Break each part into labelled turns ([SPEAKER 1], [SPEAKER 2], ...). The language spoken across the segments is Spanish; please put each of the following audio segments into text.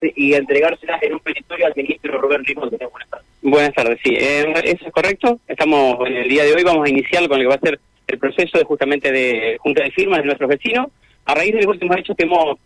[SPEAKER 1] y entregárselas en un petitorio al ministro Rubén Rimón.
[SPEAKER 2] Buenas tardes. Buenas tardes, sí, eh, eso es correcto. Estamos en el día de hoy, vamos a iniciar con lo que va a ser el proceso de justamente de junta de firmas de nuestros vecinos a raíz de los últimos hechos que hemos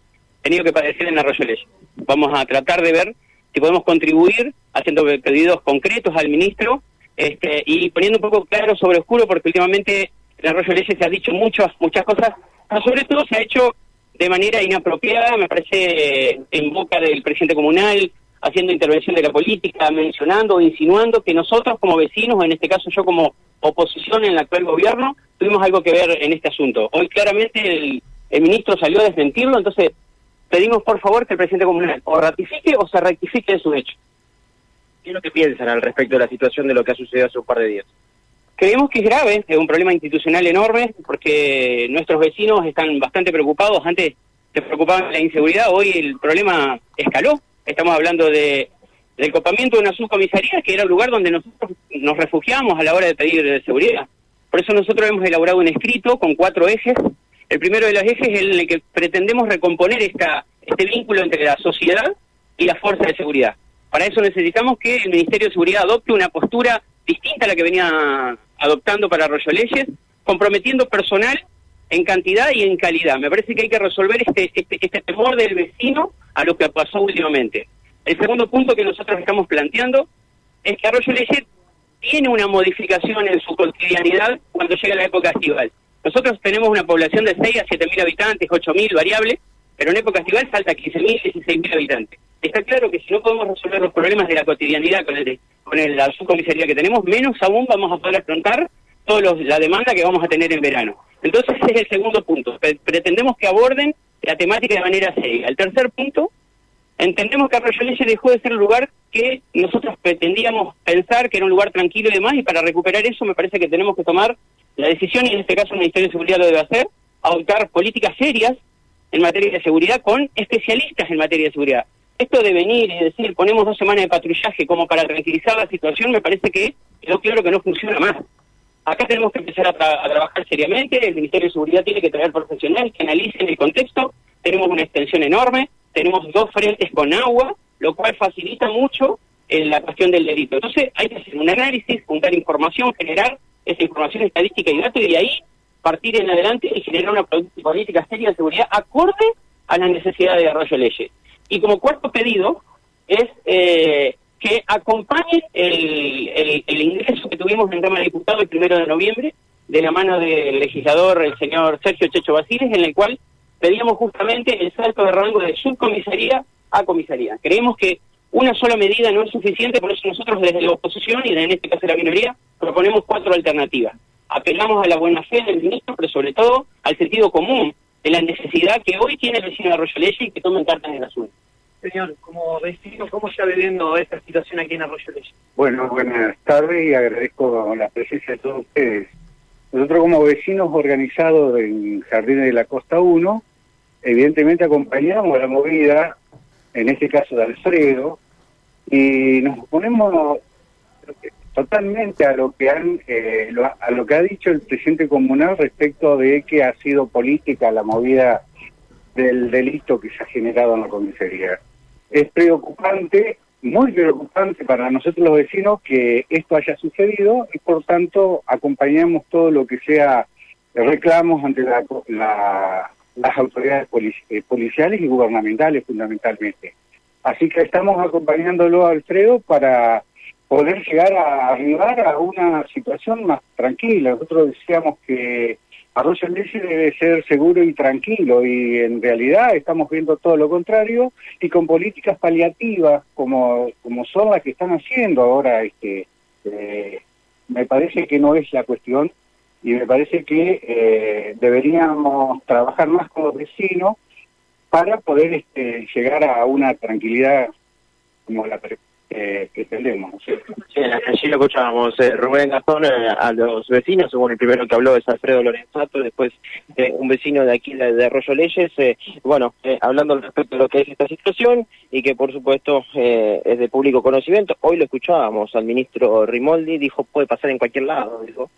[SPEAKER 2] tenido que padecer en Arroyo Leyes. Vamos a tratar de ver si podemos contribuir haciendo pedidos concretos al ministro este, y poniendo un poco claro sobre oscuro, porque últimamente en Arroyo Leyes se ha dicho muchas, muchas cosas, pero sobre todo se ha hecho de manera inapropiada, me parece, en boca del presidente comunal, haciendo intervención de la política, mencionando o insinuando que nosotros como vecinos, en este caso yo como oposición en el actual gobierno, tuvimos algo que ver en este asunto. Hoy claramente el, ministro salió a desmentirlo, entonces pedimos por favor que el presidente comunal o ratifique o se rectifique de su hecho.
[SPEAKER 1] ¿Qué es lo que piensan al respecto de la situación de lo que ha sucedido hace un par de días?
[SPEAKER 2] Creemos que es grave, es un problema institucional enorme, porque nuestros vecinos están bastante preocupados. Antes se preocupaban la inseguridad, hoy el problema escaló. Estamos hablando de del copamiento de una subcomisaría, que era el lugar donde nosotros nos refugiamos a la hora de pedir seguridad. Por eso nosotros hemos elaborado un escrito con cuatro ejes el primero de los ejes es el que pretendemos recomponer esta, este vínculo entre la sociedad y la fuerza de seguridad. Para eso necesitamos que el Ministerio de Seguridad adopte una postura distinta a la que venía adoptando para Arroyo Leyes, comprometiendo personal en cantidad y en calidad. Me parece que hay que resolver este, este, este temor del vecino a lo que pasó últimamente. El segundo punto que nosotros estamos planteando es que Arroyo Leyes tiene una modificación en su cotidianidad cuando llega la época estival. Nosotros tenemos una población de 6 a 7 mil habitantes, 8 mil variable, pero en época estival salta a 15 mil, 16 mil habitantes. Está claro que si no podemos resolver los problemas de la cotidianidad con, el, con el, la subcomisaría que tenemos, menos aún vamos a poder afrontar toda la demanda que vamos a tener en verano. Entonces ese es el segundo punto. Pretendemos que aborden la temática de manera seria. El tercer punto, entendemos que Arroyo Leche dejó de ser un lugar que nosotros pretendíamos pensar que era un lugar tranquilo y demás, y para recuperar eso me parece que tenemos que tomar la decisión, y en este caso el Ministerio de Seguridad lo debe hacer, adoptar políticas serias en materia de seguridad con especialistas en materia de seguridad. Esto de venir y decir, ponemos dos semanas de patrullaje como para tranquilizar la situación, me parece que quedó claro que no funciona más. Acá tenemos que empezar a, trabajar seriamente, el Ministerio de Seguridad tiene que traer profesionales que analicen el contexto, tenemos una extensión enorme, tenemos dos frentes con agua, lo cual facilita mucho en la cuestión del delito. Entonces hay que hacer un análisis, juntar información, generar esa información estadística y datos y ahí partir en adelante y generar una política seria de seguridad acorde a las necesidades de Arroyo Leyes. Y como cuarto pedido es eh, que acompañe el, el, ingreso que tuvimos en Cámara de Diputados el primero de noviembre de la mano del legislador, el señor Sergio Checho Basiles, en el cual pedíamos justamente el salto de rango de subcomisaría a comisaría. Creemos que una sola medida no es suficiente, por eso nosotros desde la oposición y en este caso la minoría proponemos cuatro alternativas. Apelamos a la buena fe del ministro, pero sobre todo al sentido común de la necesidad que hoy tiene el vecino de Arroyo Leyes y que tomen cartas en el asunto.
[SPEAKER 1] Señor, como vecino, ¿cómo está viviendo esta situación aquí en Arroyo Leyes?
[SPEAKER 3] Bueno, buenas tardes y agradezco la presencia de todos ustedes. Nosotros como vecinos organizados en Jardines de la Costa 1, evidentemente acompañamos la movida, en este caso de Alfredo, y nos ponemos totalmente a lo que han eh, a lo que ha dicho el presidente comunal respecto de que ha sido política la movida del delito que se ha generado en la comisaría. Es preocupante, muy preocupante para nosotros los vecinos que esto haya sucedido y por tanto acompañamos todo lo que sea reclamos ante la, las autoridades eh, policiales y gubernamentales fundamentalmente. Así que estamos acompañándolo Alfredo para poder llegar a arribar a una situación más tranquila. Nosotros decíamos que Arroyo Leche debe ser seguro y tranquilo y en realidad estamos viendo todo lo contrario y con políticas paliativas como, como son las que están haciendo ahora, este, eh, me parece que no es la cuestión y me parece que eh, deberíamos trabajar más con los vecinos para poder este, llegar a una tranquilidad como la eh, que.
[SPEAKER 1] Sí, allí lo escuchábamos. Eh, Rubén Gastón eh, a los vecinos, bueno, el primero que habló es Alfredo Lorenzato, después eh, un vecino de aquí de, Arroyo Leyes, bueno, hablando respecto de lo que es esta situación y que por supuesto es de público conocimiento. Hoy lo escuchábamos al ministro Rimoldi, dijo puede pasar en cualquier lado, dijo.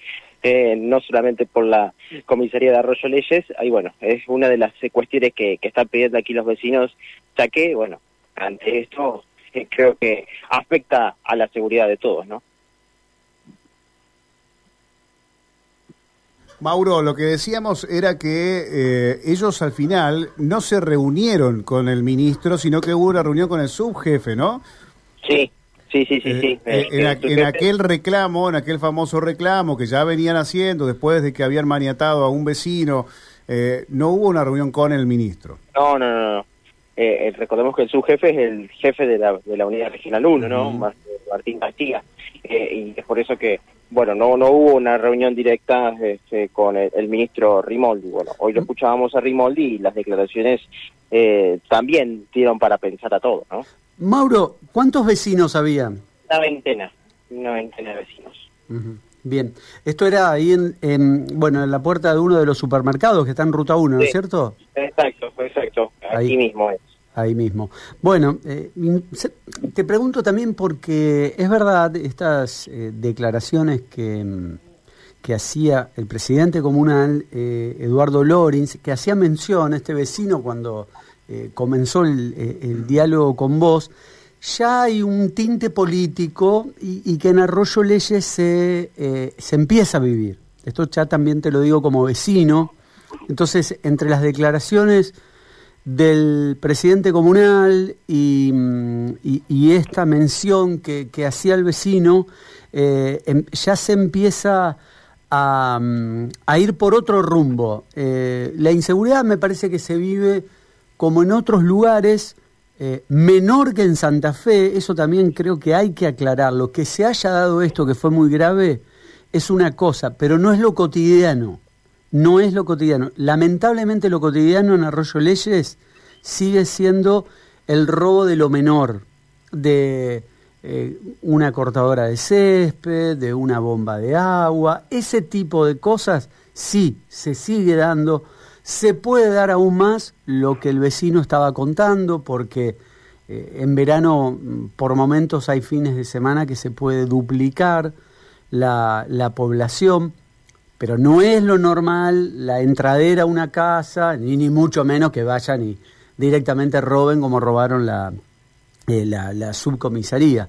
[SPEAKER 1] no solamente por la comisaría de Arroyo Leyes, ahí bueno, es una de las cuestiones que, que están pidiendo aquí los vecinos, ya que, bueno, ante esto creo que afecta a la seguridad de todos, ¿no?
[SPEAKER 4] Mauro, lo que decíamos era que eh, ellos al final no se reunieron con el ministro, sino que hubo una reunión con el subjefe, ¿no?
[SPEAKER 1] Sí, sí, sí, sí.
[SPEAKER 4] Eh,
[SPEAKER 1] sí.
[SPEAKER 4] eh, en, en, aquel reclamo, en aquel famoso reclamo que ya venían haciendo después de que habían maniatado a un vecino, no hubo una reunión con el ministro.
[SPEAKER 1] No, no, no. no. Recordemos que el subjefe es el jefe de la, de la unidad regional 1, ¿no? Martín Castilla. y es por eso que bueno, no no hubo una reunión directa este, con el, ministro Rimoldi. Bueno, hoy lo escuchábamos a Rimoldi y las declaraciones eh, también dieron para pensar a todos, ¿no?
[SPEAKER 5] Mauro, ¿cuántos vecinos había?
[SPEAKER 1] Una veintena, una veintena de vecinos.
[SPEAKER 5] Bien, esto era ahí en, bueno, en la puerta de uno de los supermercados que está en Ruta 1, ¿no es cierto?
[SPEAKER 1] Exacto, aquí mismo es.
[SPEAKER 5] Ahí mismo. Bueno, eh, te pregunto también porque es verdad estas eh, declaraciones que, mm, que, hacía el presidente comunal, eh, Eduardo Lorenz, que hacía mención a este vecino cuando comenzó el, diálogo con vos, ya hay un tinte político y, y que en Arroyo Leyes se, se empieza a vivir. Esto ya también te lo digo como vecino. Entonces, entre las declaraciones del presidente comunal y, esta mención que, hacía el vecino, eh, em, ya se empieza a, ir por otro rumbo. Eh, la inseguridad me parece que se vive como en otros lugares, eh, menor que en Santa Fe, eso también creo que hay que aclararlo. Que se haya dado esto que fue muy grave es una cosa, pero no es lo cotidiano no es lo cotidiano. Lamentablemente lo cotidiano en Arroyo Leyes sigue siendo el robo de lo menor, de eh, una cortadora de césped, de una bomba de agua, ese tipo de cosas sí se sigue dando. Se puede dar aún más lo que el vecino estaba contando, porque eh, en verano mm, por momentos hay fines de semana que se puede duplicar la, la población pero no es lo normal la entradera a una casa, ni, ni mucho menos que vayan y directamente roben como robaron la, eh, la, subcomisaría.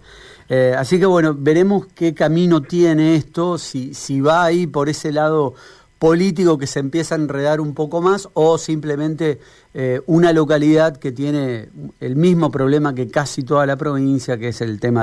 [SPEAKER 5] Eh, así que bueno, veremos qué camino tiene esto, si, si va ahí por ese lado político que se empieza a enredar un poco más o simplemente eh, una localidad que tiene el mismo problema que casi toda la provincia, que es el tema